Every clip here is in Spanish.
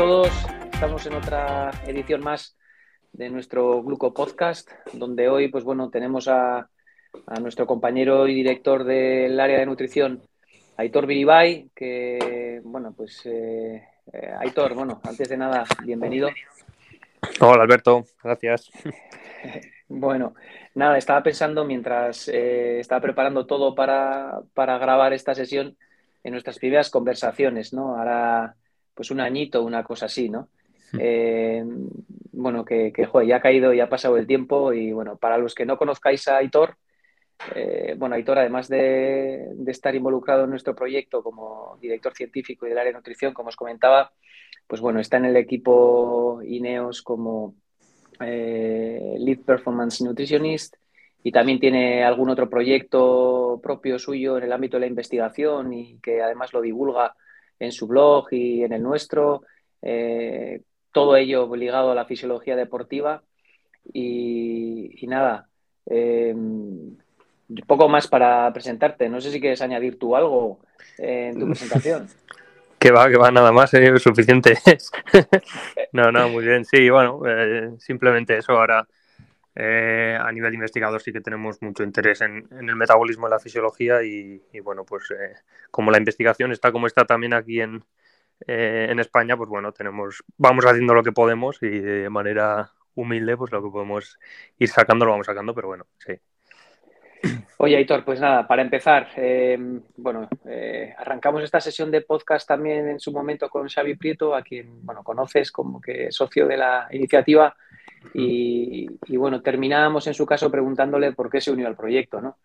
todos. Estamos en otra edición más de nuestro Gluco Podcast, donde hoy, pues bueno, tenemos a, nuestro compañero y director del área de nutrición, Aitor Viribay, que, bueno, pues, eh, eh, Aitor, bueno, antes de nada, bienvenido. Hola, Alberto, gracias. Bueno, nada, estaba pensando mientras eh, estaba preparando todo para, para grabar esta sesión en nuestras primeras conversaciones, ¿no? Ahora pues un añito, una cosa así, ¿no? Hmm. Eh, bueno, que, que ya ha caído, ya ha pasado el tiempo y bueno, para los que no conozcáis a Aitor, eh, bueno, Aitor, además de, estar involucrado en nuestro proyecto como director científico y del área de nutrición, como os comentaba, pues bueno, está en el equipo INEOS como eh, Lead Performance Nutritionist y también tiene algún otro proyecto propio suyo en el ámbito de la investigación y que además lo divulga en su blog y en el nuestro, eh, todo ello ligado a la fisiología deportiva. Y, nada, eh, poco más para presentarte. No sé si quieres añadir tú algo en tu presentación. Que va, que va, nada más, ¿eh? suficiente no, no, muy bien. Sí, bueno, simplemente eso. Ahora, a nivel investigador, sí que tenemos mucho interés en, el metabolismo, en la fisiología y, bueno, pues como la investigación está como está también aquí en, eh, en España, pues bueno, tenemos, vamos haciendo lo que podemos y de manera humilde, pues lo que podemos ir sacando lo vamos sacando, pero bueno, sí. Oye, Aitor, pues nada, para empezar, em, bueno, eh, arrancamos esta sesión de podcast también en su momento con Xavi Prieto, a quien, bueno, conoces como que socio de la iniciativa y, y bueno, terminábamos en su caso preguntándole por qué se unió al proyecto, ¿no?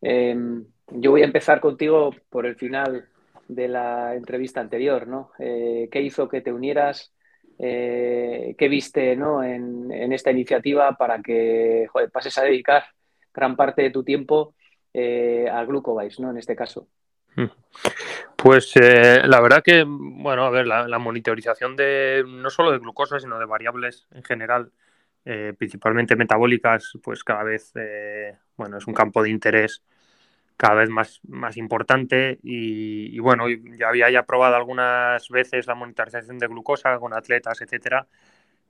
Em, yo voy a empezar contigo por el final de la entrevista anterior, ¿no? Eh, ¿Qué hizo que te unieras? Eh, ¿Qué viste ¿no? en, esta iniciativa para que pases a dedicar gran parte de tu tiempo eh, al Glucovise, ¿no? En este caso. Mm. Pues la verdad que, bueno, a ver, la, monitorización de no solo de glucosa, sino de variables en general, principalmente metabólicas, pues cada vez, bueno, es un campo de interés cada vez más, más importante y, bueno, ya había ya probado algunas veces la monitorización de glucosa con atletas, etcétera,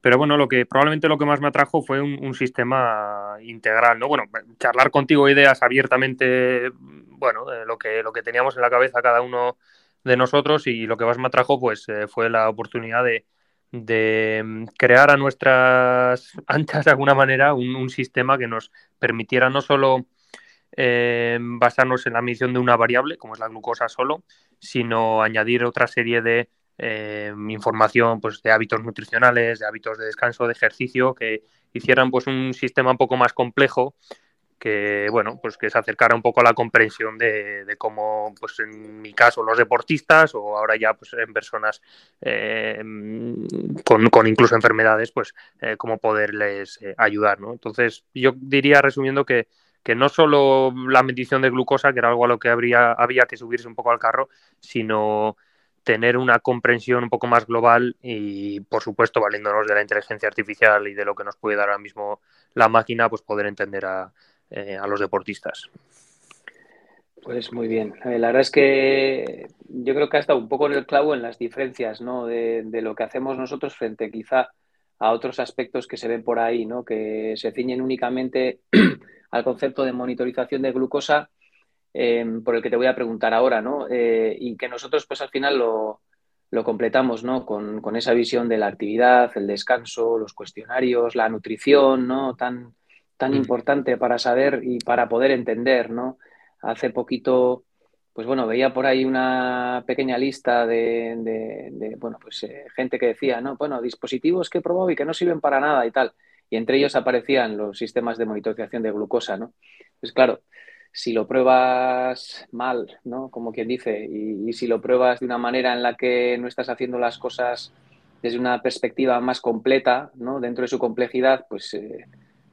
pero bueno, lo que probablemente lo que más me atrajo fue un, sistema integral, ¿no? Bueno, charlar contigo ideas abiertamente, bueno, lo que lo que teníamos en la cabeza cada uno de nosotros y lo que más me atrajo pues eh, fue la oportunidad de, de crear a nuestras anchas de alguna manera un, un sistema que nos permitiera no solo eh, basarnos en la medición de una variable, como es la glucosa solo, sino añadir otra serie de eh, información pues, de hábitos nutricionales, de hábitos de descanso, de ejercicio, que hicieran pues, un sistema un poco más complejo que bueno pues que se acercara un poco a la comprensión de, cómo pues en mi caso los deportistas o ahora ya pues en personas eh, con, incluso enfermedades pues cómo poderles ayudar no entonces yo diría resumiendo que que no solo la medición de glucosa, que era algo a lo que habría, había que subirse un poco al carro, sino tener una comprensión un poco más global y, por supuesto, valiéndonos de la inteligencia artificial y de lo que nos puede dar ahora mismo la máquina, pues poder entender a, eh, los deportistas. Pues muy bien. La verdad es que yo creo que ha estado un poco en el clavo en las diferencias ¿no? de, lo que hacemos nosotros frente quizá a otros aspectos que se ven por ahí, ¿no? que se ciñen únicamente al concepto de monitorización de glucosa, em, por el que te voy a preguntar ahora, ¿no? Eh, y que nosotros, pues al final lo, completamos, ¿no? Con, esa visión de la actividad, el descanso, los cuestionarios, la nutrición, ¿no? Tan, tan importante para saber y para poder entender, ¿no? Hace poquito, pues bueno, veía por ahí una pequeña lista de, bueno, pues eh, gente que decía, ¿no? Bueno, dispositivos que he probado y que no sirven para nada y tal y entre ellos aparecían los sistemas de monitorización de glucosa, ¿no? Pues claro, si lo pruebas mal, ¿no? Como quien dice, y, si lo pruebas de una manera en la que no estás haciendo las cosas desde una perspectiva más completa, ¿no? Dentro de su complejidad, pues eh,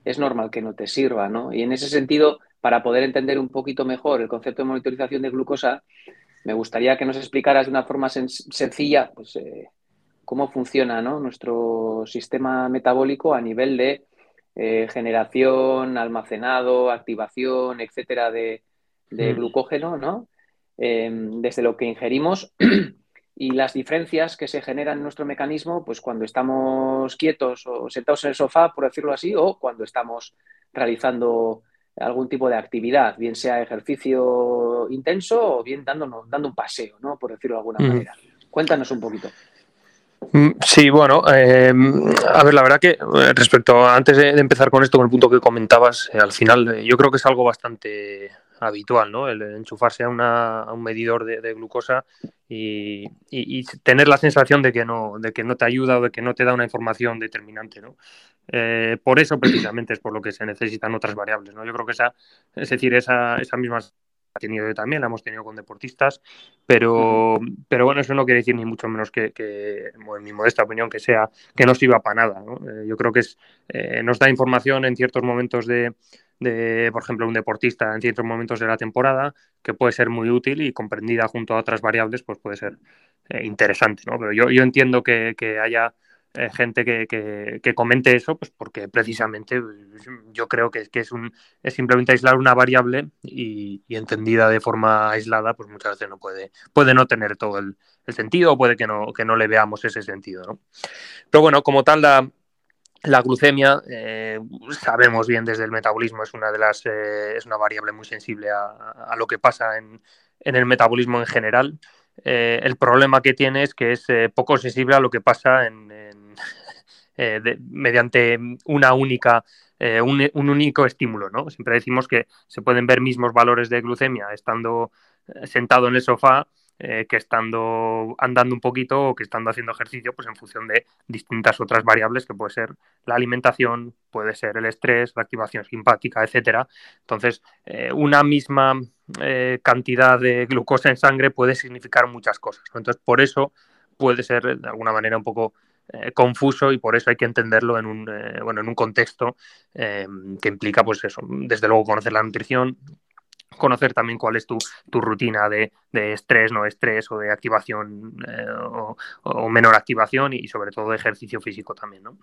es normal que no te sirva, ¿no? Y en ese sentido, para poder entender un poquito mejor el concepto de monitorización de glucosa, me gustaría que nos explicaras de una forma sencilla, pues, eh, cómo funciona nuestro sistema metabólico a nivel de eh, generación, almacenado, activación, etcétera, de, mm. glucógeno, ¿no? Em, desde lo que ingerimos y las diferencias que se generan en nuestro mecanismo, pues cuando estamos quietos o sentados en el sofá, por decirlo así, o cuando estamos realizando algún tipo de actividad, bien sea ejercicio intenso o bien dándonos, dando un paseo, ¿no? Por decirlo de alguna manera. Cuéntanos un poquito. Mm, sí, bueno, eh, a ver, la verdad que eh, respecto a, antes de, empezar con esto, con el punto que comentabas, eh, al final yo creo que es algo bastante habitual, ¿no? El enchufarse a, un medidor de, glucosa y, tener la sensación de que, no, de que no te ayuda o de que no te da una información determinante, ¿no? Eh, por eso precisamente es por lo que se necesitan otras variables, ¿no? Yo creo que esa, es decir, esa, esa misma ha tenido también, la hemos tenido con deportistas, pero, pero bueno, eso no quiere decir ni mucho menos que, en mi modesta opinión, que sea que no sirva para nada. Eh, yo creo que es, eh, nos da información en ciertos momentos de, de, por ejemplo, un deportista en ciertos momentos de la temporada, que puede ser muy útil y comprendida junto a otras variables, pues puede ser eh, interesante, ¿no? Pero yo, yo entiendo que, haya eh, gente que, que, comente eso, pues porque precisamente pues, yo creo que, es, un, es simplemente aislar una variable y, y, entendida de forma aislada, pues muchas veces no puede, puede no tener todo el, el sentido o puede que no, que no le veamos ese sentido, ¿no? Pero bueno, como tal, la, la glucemia, eh, sabemos bien desde el metabolismo, es una de las eh, es una variable muy sensible a, lo que pasa en, el metabolismo en general. Eh, el problema que tiene es que es poco sensible a lo que pasa en, mediante una única un, un, único estímulo. ¿no? Siempre decimos que se pueden ver mismos valores de glucemia estando sentado en el sofá eh, que estando andando un poquito o que estando haciendo ejercicio, pues en función de distintas otras variables que puede ser la alimentación, puede ser el estrés, la activación simpática, etcétera. Entonces, eh, una misma eh, cantidad de glucosa en sangre puede significar muchas cosas. Entonces, por eso puede ser de alguna manera un poco confuso y por eso hay que entenderlo en un, bueno, en un contexto que implica, pues eso, desde luego conocer la nutrición, conocer también cuál es tu, rutina de, estrés, no estrés o de activación eh, o, menor activación y, sobre todo de ejercicio físico también, ¿no?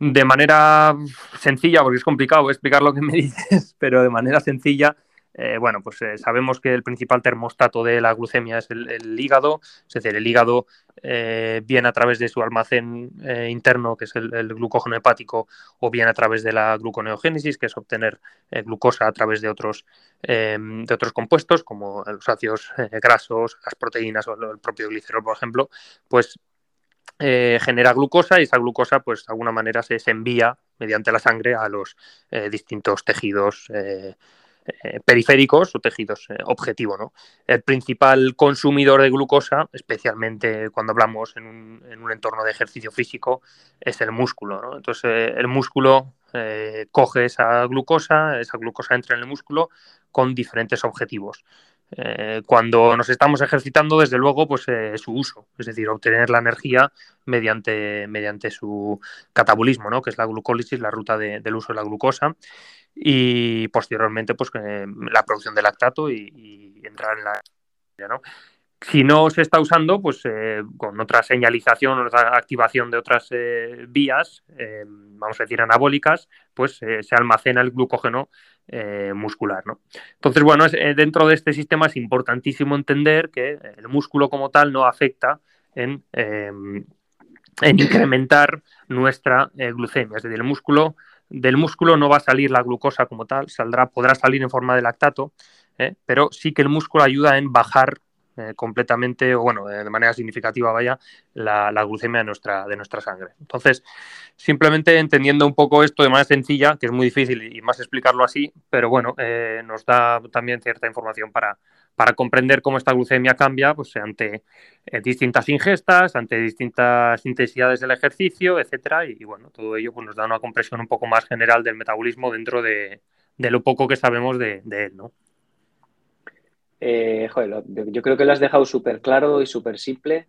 De manera sencilla, porque es complicado explicar lo que me dices, pero de manera sencilla, eh, bueno, pues eh, sabemos que el principal termostato de la glucemia es el, hígado, es decir, el hígado eh, viene a través de su almacén interno, que es el, glucógeno hepático, o bien a través de la gluconeogénesis, que es obtener glucosa a través de otros, de otros compuestos, como los ácidos grasos, las proteínas o el propio glicerol, por ejemplo, pues genera glucosa y esa glucosa, pues de alguna manera se, envía mediante la sangre a los distintos tejidos eh, periféricos o tejidos eh, objetivo. ¿no? El principal consumidor de glucosa, especialmente cuando hablamos en un, entorno de ejercicio físico, es el músculo. Entonces, eh, el músculo coge esa glucosa, esa glucosa entra en el músculo con diferentes objetivos. Cuando nos estamos ejercitando, desde luego, pues su uso, es decir, obtener la energía mediante, mediante su catabolismo, ¿no? que es la glucólisis, la ruta del uso de la glucosa y posteriormente pues la producción de lactato y, entrar en la ¿no? Si no se está usando, pues eh, con otra señalización otra activación de otras eh, vías, eh, vamos a decir anabólicas, pues se almacena el glucógeno muscular. ¿no? Entonces, bueno, dentro de este sistema es importantísimo entender que el músculo como tal no afecta en, en incrementar nuestra glucemia. Es decir, el músculo del músculo no va a salir la glucosa como tal, saldrá, podrá salir en forma de lactato, pero sí que el músculo ayuda en bajar eh, completamente, o bueno, de manera significativa, vaya, la, glucemia de nuestra, de nuestra sangre. Entonces, simplemente entendiendo un poco esto de manera sencilla, que es muy difícil y más explicarlo así, pero bueno, eh, nos da también cierta información para, para comprender cómo esta glucemia cambia pues, ante eh, distintas ingestas, ante distintas intensidades del ejercicio, etcétera, y, bueno, todo ello pues, nos da una compresión un poco más general del metabolismo dentro de, lo poco que sabemos de, él, ¿no? Eh, joder, yo creo que lo has dejado súper claro y súper simple,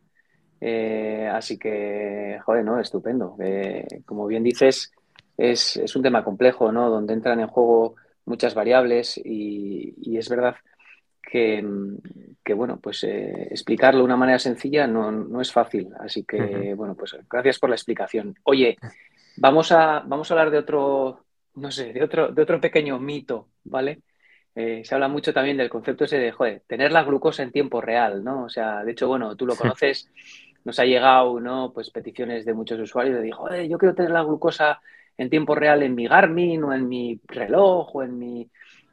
eh, así que, joder, ¿no? Estupendo. como bien dices, es, es, un tema complejo, ¿no? Donde entran en juego muchas variables y, y es verdad que, bueno, pues eh, explicarlo de una manera sencilla no, es fácil. Así que, bueno, pues gracias por la explicación. Oye, vamos a, vamos a hablar de otro, no sé, de otro, de otro pequeño mito, ¿vale? Eh, se habla mucho también del concepto ese de, joder, tener la glucosa en tiempo real, ¿no? O sea, de hecho, bueno, tú lo conoces, nos ha llegado, ¿no? Pues peticiones de muchos usuarios de, joder, yo quiero tener la glucosa en tiempo real en mi Garmin o en mi reloj o en mi...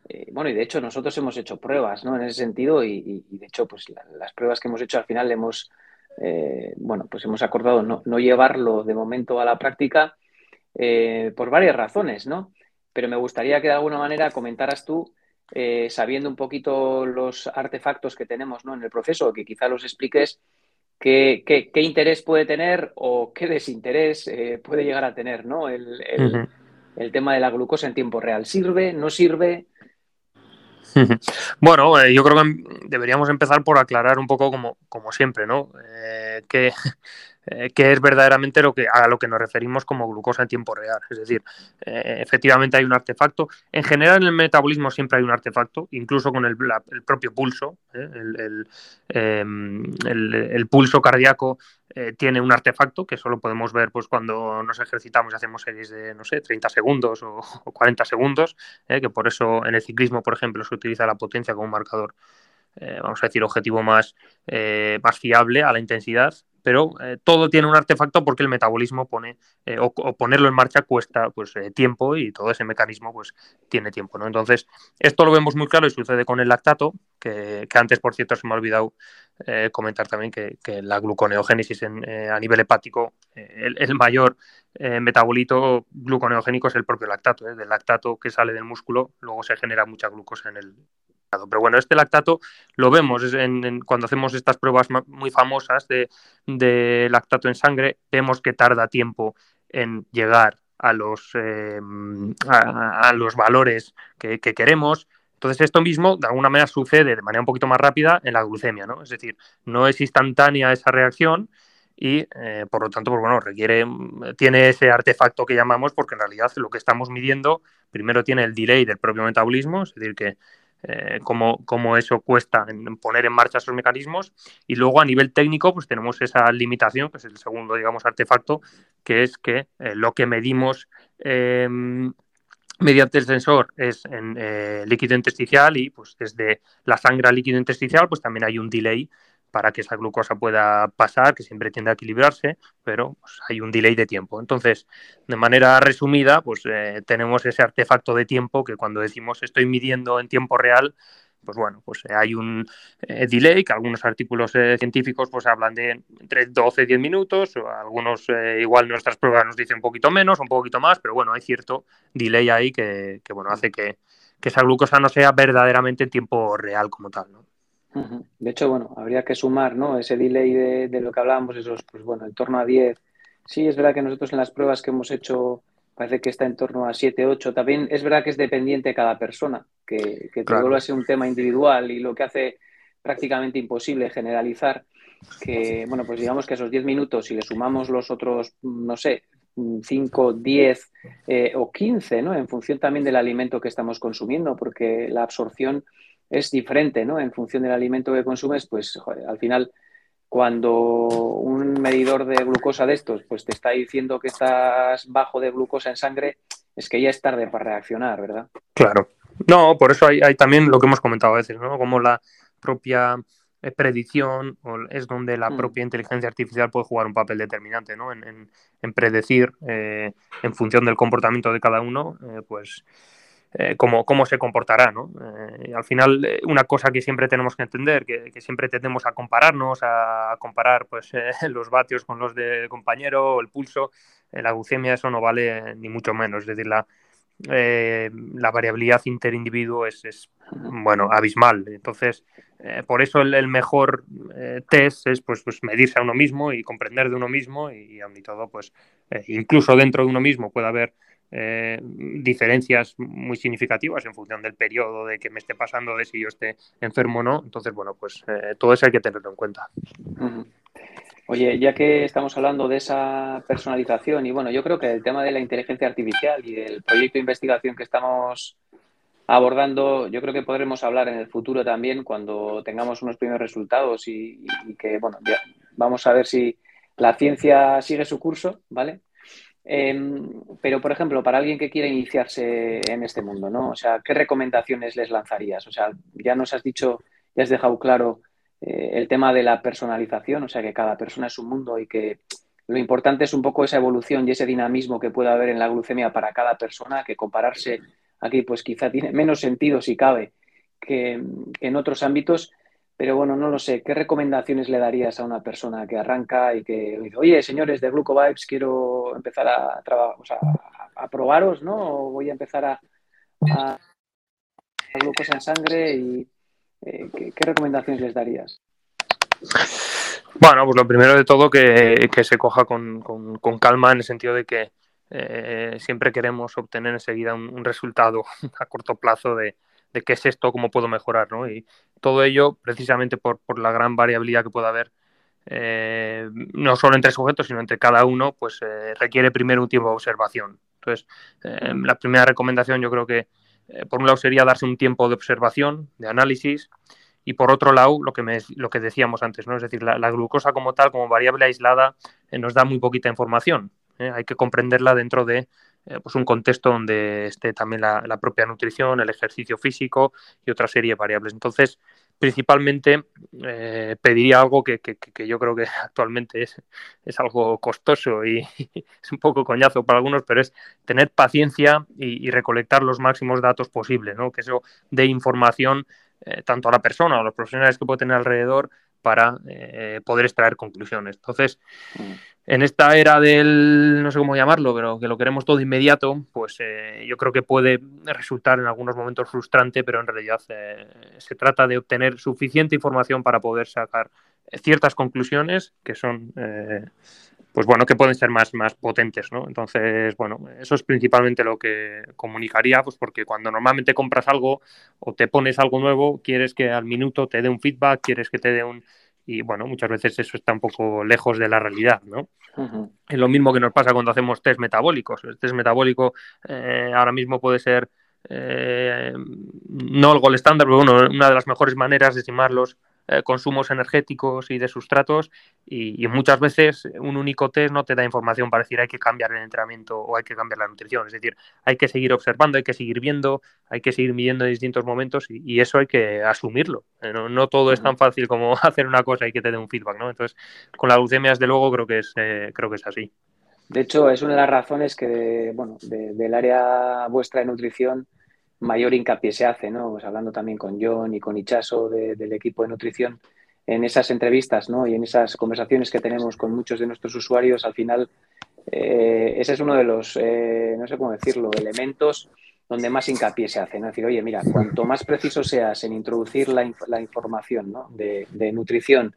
Eh, bueno, y de hecho nosotros hemos hecho pruebas, ¿no? En ese sentido y, de hecho, pues las pruebas que hemos hecho al final hemos, eh, bueno, pues hemos acordado no, no, llevarlo de momento a la práctica por varias razones, ¿no? Pero me gustaría que de alguna manera comentaras tú eh, sabiendo un poquito los artefactos que tenemos ¿no? en el proceso, que quizá los expliques qué, qué, interés puede tener o qué desinterés eh, puede llegar a tener ¿no? El, el, tema de la glucosa en tiempo real. ¿Sirve? ¿No sirve? Bueno, eh, yo creo que deberíamos empezar por aclarar un poco como, como siempre, ¿no? que eh, que es verdaderamente lo que, a lo que nos referimos como glucosa en tiempo real. Es decir, eh, efectivamente hay un artefacto. En general en el metabolismo siempre hay un artefacto, incluso con el, propio pulso. ¿eh? Em, el, pulso cardíaco tiene un artefacto que solo podemos ver pues, cuando nos ejercitamos y hacemos series de, no sé, 30 segundos o, 40 segundos, que por eso en el ciclismo, por ejemplo, se utiliza la potencia como marcador. vamos a decir, objetivo más, más fiable a la intensidad pero eh, todo tiene un artefacto porque el metabolismo pone, eh, o, ponerlo en marcha cuesta pues, eh, tiempo y todo ese mecanismo pues, tiene tiempo. ¿no? Entonces, esto lo vemos muy claro y sucede con el lactato, que, antes, por cierto, se me ha olvidado comentar también que, la gluconeogénesis a nivel hepático, el, el, mayor metabolito gluconeogénico es el propio lactato. Del lactato que sale del músculo, luego se genera mucha glucosa en el, pero bueno, este lactato lo vemos cuando hacemos estas pruebas muy famosas de, lactato en sangre, vemos que tarda tiempo en llegar a los, eh, a, los valores que, queremos. Entonces, esto mismo de alguna manera sucede de manera un poquito más rápida en la glucemia, ¿no? Es decir, no es instantánea esa reacción y, eh, por lo tanto, pues bueno, requiere, tiene ese artefacto que llamamos porque en realidad lo que estamos midiendo primero tiene el delay del propio metabolismo, es decir, que eh, cómo, eso cuesta en poner en marcha esos mecanismos. Y luego a nivel técnico, pues tenemos esa limitación, que es el segundo, digamos, artefacto, que es que eh, lo que medimos em, mediante el sensor es en eh, líquido intersticial y pues desde la sangre al líquido intersticial, pues también hay un delay para que esa glucosa pueda pasar, que siempre tiende a equilibrarse, pero pues, hay un delay de tiempo. Entonces, de manera resumida, pues eh, tenemos ese artefacto de tiempo que cuando decimos estoy midiendo en tiempo real, pues bueno, pues eh, hay un eh, delay que algunos artículos científicos pues hablan de entre 12 y 10 minutos, o algunos igual nuestras pruebas nos dicen un poquito menos, un poquito más, pero bueno, hay cierto delay ahí que, bueno, hace que, que, esa glucosa no sea verdaderamente en tiempo real como tal, ¿no? De hecho, bueno, habría que sumar, ¿no? Ese delay de, lo que hablábamos, esos, pues bueno, en torno a 10. Sí, es verdad que nosotros en las pruebas que hemos hecho parece que está en torno a 7, 8. También es verdad que es dependiente de cada persona, que, que todo vuelve a ser un tema individual y lo que hace prácticamente imposible generalizar que, bueno, pues digamos que esos 10 minutos, si le sumamos los otros, no sé, 5, 10 eh, o 15, ¿no? En función también del alimento que estamos consumiendo, porque la absorción es diferente, ¿no? En función del alimento que consumes, pues al final, cuando un medidor de glucosa de estos, pues te está diciendo que estás bajo de glucosa en sangre, es que ya es tarde para reaccionar, ¿verdad? Claro. No, por eso hay, también lo que hemos comentado a veces, ¿no? Como la propia eh, predicción es donde la mm. propia inteligencia artificial puede jugar un papel determinante, ¿no? En, predecir, eh, en función del comportamiento de cada uno, eh, pues eh, cómo, se comportará. ¿no? Eh, al final, eh, una cosa que siempre tenemos que entender, que, siempre tendemos a compararnos, a, comparar pues, los vatios con los del compañero, el pulso, la glucemia, eso no vale ni mucho menos. Es decir, la, la variabilidad interindividuo es, es, bueno, abismal. Entonces, por eso el, mejor test es pues, pues, medirse a uno mismo y comprender de uno mismo y, y todo, pues incluso dentro de uno mismo puede haber eh, diferencias muy significativas en función del periodo de que me esté pasando, de si yo esté enfermo o no. Entonces, bueno, pues eh, todo eso hay que tenerlo en cuenta. Oye, ya que estamos hablando de esa personalización y bueno, yo creo que el tema de la inteligencia artificial y el proyecto de investigación que estamos abordando, yo creo que podremos hablar en el futuro también cuando tengamos unos primeros resultados y, y que, bueno, ya vamos a ver si la ciencia sigue su curso, ¿vale? Em, pero, por ejemplo, para alguien que quiere iniciarse en este mundo, ¿no? O sea, ¿qué recomendaciones les lanzarías? O sea, ya nos has dicho, ya has dejado claro eh, el tema de la personalización, o sea, que cada persona es un mundo y que lo importante es un poco esa evolución y ese dinamismo que puede haber en la glucemia para cada persona, que compararse aquí pues quizá tiene menos sentido si cabe que, en otros ámbitos. Pero bueno, no lo sé. ¿Qué recomendaciones le darías a una persona que arranca y que dice, oye, señores de Glucovibes, quiero empezar a, o sea, a, probaros, ¿no? O voy a empezar a, a, glucosa en sangre y eh, ¿qué, recomendaciones les darías? Bueno, pues lo primero de todo que, se coja con, calma en el sentido de que eh, siempre queremos obtener enseguida un, resultado a corto plazo de, qué es esto, cómo puedo mejorar, ¿no? Y todo ello precisamente por, la gran variabilidad que pueda haber, eh, no solo entre sujetos, sino entre cada uno, pues requiere primero un tiempo de observación. Entonces, la primera recomendación yo creo que eh, por un lado sería darse un tiempo de observación, de análisis, y por otro lado, lo que, me, lo que decíamos antes, ¿no? es decir, la, glucosa como tal, como variable aislada, eh, nos da muy poquita información. ¿eh? Hay que comprenderla dentro de pues un contexto donde esté también la, propia nutrición, el ejercicio físico y otra serie de variables. Entonces, principalmente eh, pediría algo que, yo creo que actualmente es, es algo costoso y, es un poco coñazo para algunos, pero es tener paciencia y, recolectar los máximos datos posibles, ¿no? que eso dé información eh, tanto a la persona o a los profesionales que puede tener alrededor para eh, poder extraer conclusiones. Entonces, mm. en esta era del, no sé cómo llamarlo, pero que lo queremos todo inmediato, pues eh, yo creo que puede resultar en algunos momentos frustrante, pero en realidad eh, se trata de obtener suficiente información para poder sacar ciertas conclusiones que son, pues bueno, que pueden ser más, más potentes, ¿no? Entonces, bueno, eso es principalmente lo que comunicaría, pues porque cuando normalmente compras algo o te pones algo nuevo, quieres que al minuto te dé un feedback, quieres que te dé un y bueno, muchas veces eso está un poco lejos de la realidad, ¿no? Es lo mismo que nos pasa cuando hacemos test metabólicos. El test metabólico eh, ahora mismo puede ser eh, no el gol estándar, pero bueno, una de las mejores maneras de estimarlos eh, consumos energéticos y de sustratos y, muchas veces un único test no te da información para decir hay que cambiar el entrenamiento o hay que cambiar la nutrición. Es decir, hay que seguir observando, hay que seguir viendo, hay que seguir midiendo en distintos momentos y, eso hay que asumirlo. Eh, no, todo es tan fácil como hacer una cosa y que te dé un feedback. ¿no? Entonces, con la leucemia, desde luego, creo que es, eh, creo que es así. De hecho, es una de las razones que, bueno, del área vuestra de nutrición, mayor hincapié se hace, ¿no? Pues hablando también con John y con Ichaso del equipo de nutrición, en esas entrevistas, ¿no? Y en esas conversaciones que tenemos con muchos de nuestros usuarios, al final, eh, ese es uno de los, eh, no sé cómo decirlo, elementos donde más hincapié se hace, ¿no? Es decir, oye, mira, cuanto más preciso seas en introducir la, la información ¿no? de, de nutrición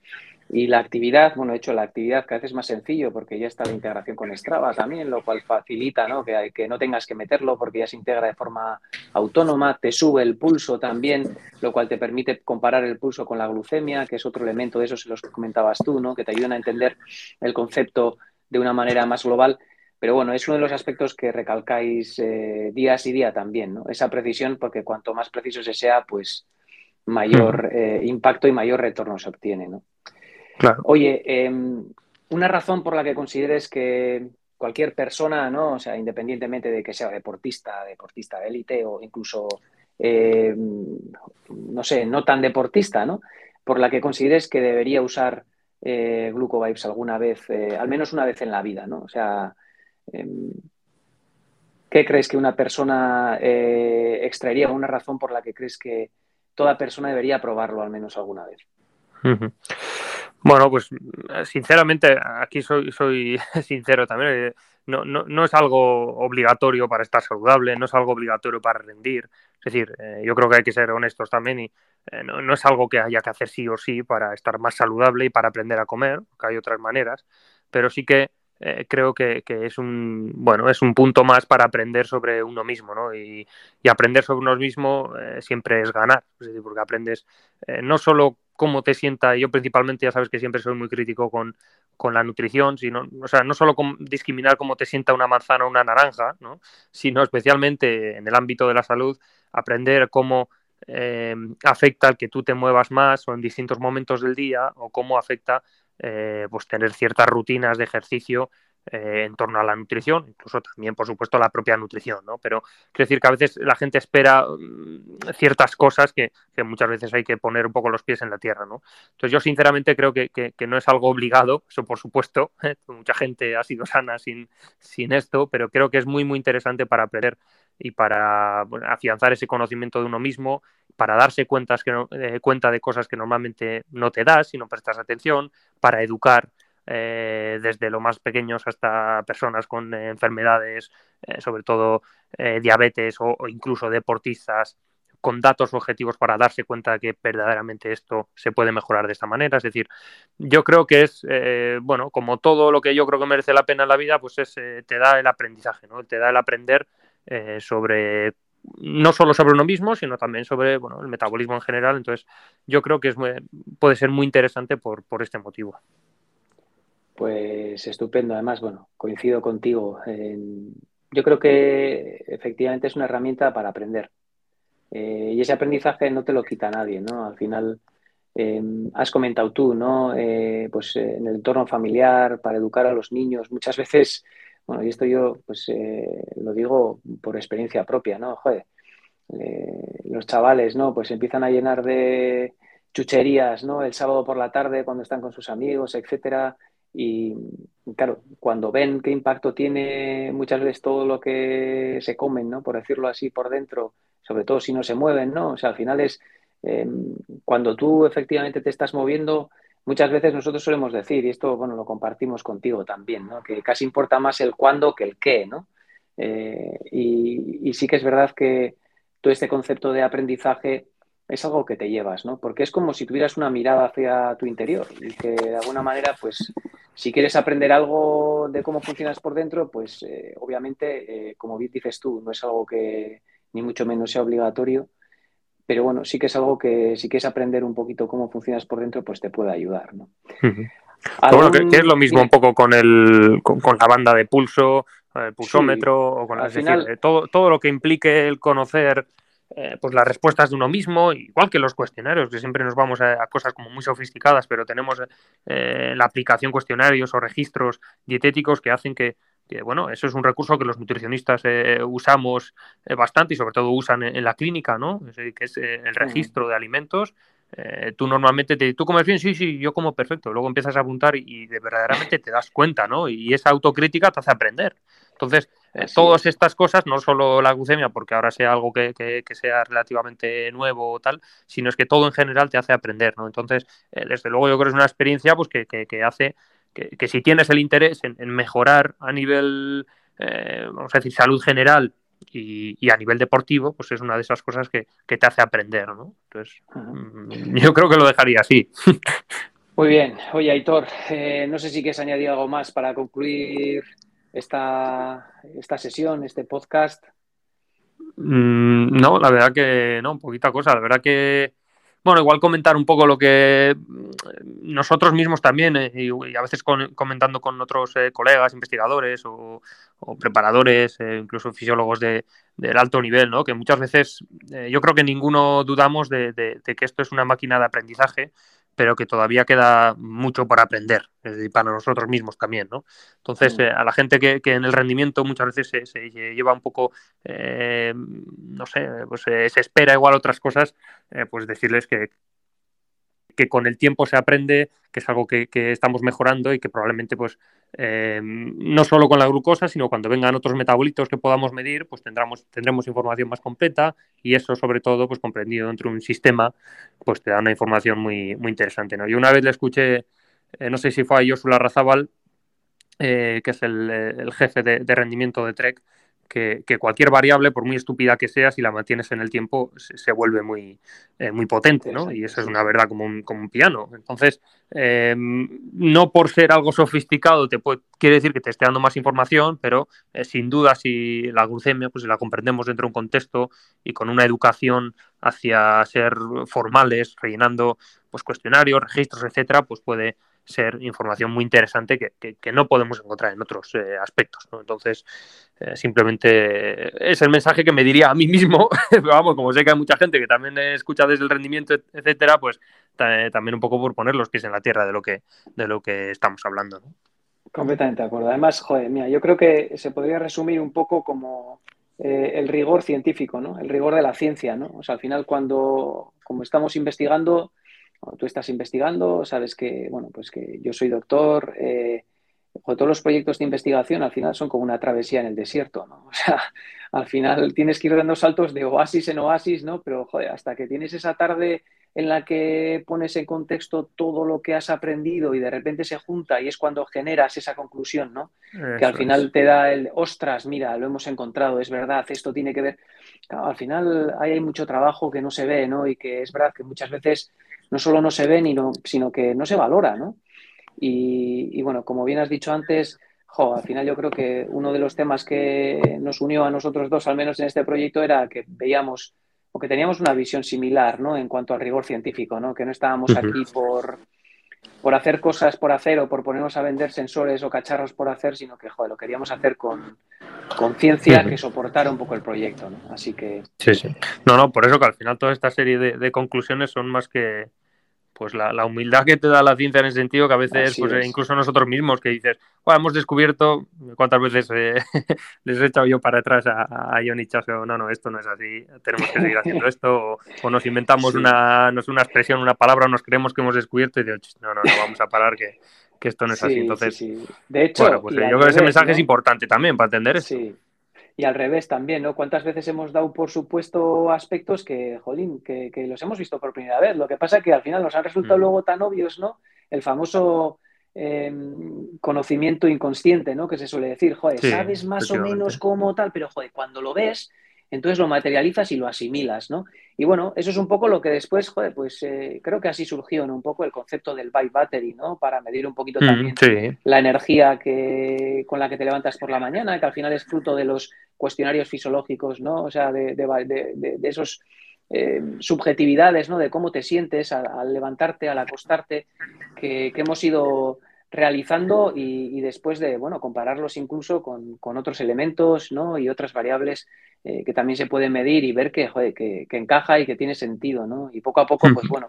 y la actividad, bueno, de hecho, la actividad cada vez es más sencillo porque ya está la integración con Strava también, lo cual facilita ¿no? Que, que no tengas que meterlo porque ya se integra de forma autónoma, te sube el pulso también, lo cual te permite comparar el pulso con la glucemia, que es otro elemento de eso, se los comentabas tú, ¿no? que te ayudan a entender el concepto de una manera más global. Pero bueno, es uno de los aspectos que recalcáis eh, días y día también, ¿no? Esa precisión, porque cuanto más preciso se sea, pues mayor eh, impacto y mayor retorno se obtiene, ¿no? Oye, em, una razón por la que consideres que cualquier persona, ¿no? O sea, independientemente de que sea deportista, deportista de élite o incluso, em, no sé, no tan deportista, ¿no? Por la que consideres que debería usar eh, Glucovibes alguna vez, eh, al menos una vez en la vida, ¿no? O sea, em, ¿qué crees que una persona eh, extraería? ¿Una razón por la que crees que toda persona debería probarlo al menos alguna vez? Bueno, pues sinceramente, aquí soy, soy sincero también. Eh, no, no, no, es algo obligatorio para estar saludable, no es algo obligatorio para rendir. Es decir, eh, yo creo que hay que ser honestos también y eh, no, es algo que haya que hacer sí o sí para estar más saludable y para aprender a comer, que hay otras maneras, pero sí que creo que, es un bueno es un punto más para aprender sobre uno mismo ¿no? y, y aprender sobre uno mismo siempre es ganar es decir porque aprendes no solo cómo te sienta. Yo principalmente ya sabes que siempre soy muy crítico con, la nutrición, sino, o sea, no solo con discriminar cómo te sienta una manzana o una naranja, ¿no? sino especialmente en el ámbito de la salud, aprender cómo eh, afecta el que tú te muevas más o en distintos momentos del día o cómo afecta eh, pues tener ciertas rutinas de ejercicio eh, en torno a la nutrición, incluso también, por supuesto, la propia nutrición, ¿no? Pero quiero decir que a veces la gente espera mm, ciertas cosas que, muchas veces hay que poner un poco los pies en la tierra, ¿no? Entonces yo sinceramente creo que, no es algo obligado, eso por supuesto, mucha gente ha sido sana sin, sin esto, pero creo que es muy, muy interesante para aprender y para afianzar ese conocimiento de uno mismo, para darse cuentas que eh, cuenta de cosas que normalmente no te das si no prestas atención, para educar eh, desde lo más pequeños hasta personas con enfermedades, eh, sobre todo eh, diabetes o, incluso deportistas, con datos objetivos para darse cuenta que verdaderamente esto se puede mejorar de esta manera. Es decir, yo creo que es, bueno, como todo lo que yo creo que merece la pena en la vida, pues es, te da el aprendizaje, ¿no? Te da el aprender sobre no solo sobre uno mismo, sino también sobre bueno, el metabolismo en general. Entonces, yo creo que es puede ser muy interesante por este motivo. Pues estupendo. Además, bueno, coincido contigo. yo creo que efectivamente es una herramienta para aprender. Eh, y ese aprendizaje no te lo quita nadie, ¿no? Al final, em, has comentado tú, ¿no? Eh, pues eh, en el entorno familiar, para educar a los niños, muchas veces, bueno, y esto yo pues lo digo por experiencia propia, ¿no? Joder, los chavales, ¿no? Pues empiezan a llenar de chucherías, ¿no? El sábado por la tarde cuando están con sus amigos, etcétera y claro, cuando ven qué impacto tiene muchas veces todo lo que se comen, ¿no? Por decirlo así, por dentro, sobre todo si no se mueven, ¿no? O sea, al final es em, cuando tú efectivamente te estás moviendo, muchas veces nosotros solemos decir, y esto, bueno, lo compartimos contigo también, ¿no? Que casi importa más el cuándo que el qué, ¿no? Eh, y, y sí que es verdad que todo este concepto de aprendizaje es algo que te llevas, ¿no? Porque es como si tuvieras una mirada hacia tu interior y que de alguna manera, pues, si quieres aprender algo de cómo funcionas por dentro, pues eh, obviamente, eh, como bien dices tú, no es algo que ni mucho menos sea obligatorio, pero bueno, sí que es algo que si quieres aprender un poquito cómo funcionas por dentro, pues te puede ayudar, ¿no? Bueno, que, es lo mismo un poco con, el, con, la banda de pulso, el pulsómetro, o con final... todo, todo lo que implique el conocer eh, pues las respuestas de uno mismo, igual que los cuestionarios, que siempre nos vamos a, cosas como muy sofisticadas, pero tenemos eh, la aplicación cuestionarios o registros dietéticos que hacen que, bueno, eso es un recurso que los nutricionistas eh, usamos bastante y sobre todo usan en, la clínica, ¿no? que es el registro de alimentos. Tú normalmente te, tú comes bien, sí, sí, yo como perfecto. Luego empiezas a apuntar y, de verdaderamente te das cuenta, ¿no? Y esa autocrítica te hace aprender. Entonces, eh, todas estas cosas, no solo la glucemia, porque ahora sea algo que, sea relativamente nuevo o tal, sino es que todo en general te hace aprender, ¿no? Entonces, eh, desde luego yo creo que es una experiencia pues, que, hace que, si tienes el interés en, mejorar a nivel, eh, vamos a decir, salud general y, a nivel deportivo, pues es una de esas cosas que, te hace aprender, ¿no? Entonces, mm, yo creo que lo dejaría así. Muy bien. Oye, Aitor, no sé si quieres añadir algo más para concluir esta, esta sesión, este podcast? Mm, no, la verdad que no, poquita cosa. La verdad que, bueno, igual comentar un poco lo que nosotros mismos también, eh, y, a veces comentando con otros eh, colegas, investigadores o, preparadores, eh, incluso fisiólogos de, del alto nivel, ¿no? que muchas veces yo creo que ninguno dudamos de, que esto es una máquina de aprendizaje pero que todavía queda mucho por aprender, y para nosotros mismos también, ¿no? Entonces, mm. a la gente que, en el rendimiento muchas veces se, lleva un poco, no sé, pues se espera igual otras cosas, pues decirles que, que con el tiempo se aprende, que es algo que, estamos mejorando y que probablemente, pues, eh, no solo con la glucosa, sino cuando vengan otros metabolitos que podamos medir, pues tendremos, tendremos información más completa y eso, sobre todo, pues comprendido dentro de un sistema, pues te da una información muy, muy interesante, ¿no? Yo una vez le escuché, eh, no sé si fue a Joshua Razabal, eh, que es el, jefe de, de rendimiento de Trek, que, cualquier variable, por muy estúpida que sea, si la mantienes en el tiempo, se, vuelve muy, eh, muy potente, ¿no? Y eso es una verdad como un, como un piano. Entonces, em, no por ser algo sofisticado te puede, quiere decir que te esté dando más información, pero eh, sin duda si la glucemia, pues si la comprendemos dentro de un contexto y con una educación hacia ser formales, rellenando pues cuestionarios, registros, etcétera, pues puede ser información muy interesante que, no podemos encontrar en otros eh, aspectos. Entonces, eh, simplemente es el mensaje que me diría a mí mismo, vamos, como sé que hay mucha gente que también escucha desde el rendimiento, etcétera, pues también un poco por poner los pies en la tierra de lo que, de lo que estamos hablando. Completamente de acuerdo. Además, joder, mira, yo creo que se podría resumir un poco como eh, el rigor científico, ¿no? El rigor de la ciencia, ¿no? O sea, al final cuando, como estamos investigando, tú estás investigando, sabes que, bueno, pues que yo soy doctor, eh, todos los proyectos de investigación al final son como una travesía en el desierto, ¿no? O sea, al final tienes que ir dando saltos de oasis en oasis, ¿no? Pero, joder, hasta que tienes esa tarde en la que pones en contexto todo lo que has aprendido y de repente se junta y es cuando generas esa conclusión, ¿no? que al final te da el, ostras, mira, lo hemos encontrado, es verdad, esto tiene que ver. al final hay mucho trabajo que no se ve, ¿no? Y que es verdad que muchas veces no solo no se ve, sino que no se valora, ¿no? Y, bueno, como bien has dicho antes, jo, al final yo creo que uno de los temas que nos unió a nosotros dos, al menos en este proyecto, era que veíamos o que teníamos una visión similar, ¿no? En cuanto al rigor científico, ¿no? Que no estábamos aquí por, por hacer cosas por hacer o por ponernos a vender sensores o cacharros por hacer, sino que, joder, lo queríamos hacer con, con ciencia que soportara un poco el proyecto, ¿no? Así que... Sí, sí. No, no, por eso que al final toda esta serie de conclusiones son más que, pues la, humildad que te da la ciencia en ese sentido, que a veces, pues incluso nosotros mismos, que dices, hemos descubierto, ¿cuántas veces eh, les he echado yo para atrás a, a Ion y No, no, esto no es así, tenemos que seguir haciendo esto, o, nos inventamos una, no una expresión, una palabra, nos creemos que hemos descubierto y digo, no, no, no, vamos a parar que, esto no es así. Entonces, de hecho, bueno, pues yo creo que ese mensaje es importante también para entender eso. Y al revés también, ¿no? ¿Cuántas veces hemos dado por supuesto aspectos que, jolín, que, los hemos visto por primera vez? Lo que pasa es que al final nos han resultado mm. luego tan obvios, ¿no? El famoso em, conocimiento inconsciente, ¿no? Que se suele decir, joder, sabes más o menos cómo tal, pero joder, cuando lo ves, entonces lo materializas y lo asimilas, ¿no? Y bueno, eso es un poco lo que después, joder, pues eh, creo que así surgió un poco el concepto del bike battery, ¿no? Para medir un poquito mm, también la energía que, con la que te levantas por la mañana, que al final es fruto de los cuestionarios fisiológicos, ¿no? O sea, de, de, esos eh, subjetividades, ¿no? De cómo te sientes al, levantarte, al acostarte, que, hemos ido realizando y, después de, bueno, compararlos incluso con, con otros elementos, ¿no? Y otras variables eh, que también se puede medir y ver que, joder, que, encaja y que tiene sentido, ¿no? Y poco a poco, pues bueno,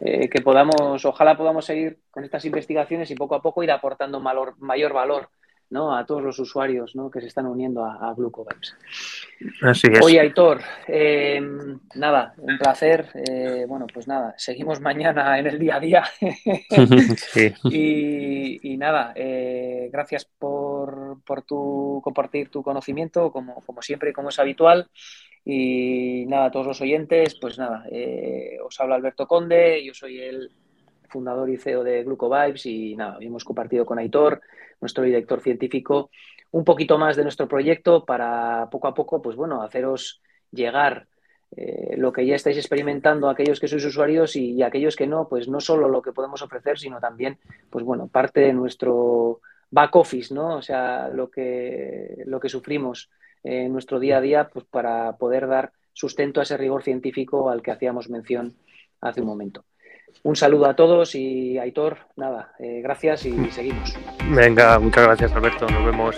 eh, que podamos, ojalá podamos seguir con estas investigaciones y poco a poco ir aportando mayor valor ¿no? a todos los usuarios ¿no? que se están uniendo a, a Así es. Oye, Aitor, eh, nada, un placer. bueno, pues nada, seguimos mañana en el día a día. y, y, nada, gracias por, por tu, compartir tu conocimiento, como, como siempre, como es habitual. Y nada, a todos los oyentes, pues nada, eh, os habla Alberto Conde, yo soy el fundador y CEO de Glucovibes y nada, hemos compartido con Aitor, nuestro director científico, un poquito más de nuestro proyecto para poco a poco, pues bueno, haceros llegar eh, lo que ya estáis experimentando aquellos que sois usuarios y, aquellos que no, pues no solo lo que podemos ofrecer, sino también, pues bueno, parte de nuestro back office, ¿no? O sea, lo que, lo que sufrimos en nuestro día a día pues, para poder dar sustento a ese rigor científico al que hacíamos mención hace un momento. Un saludo a todos y Aitor, nada, eh, gracias y seguimos. Venga, muchas gracias Alberto, nos vemos.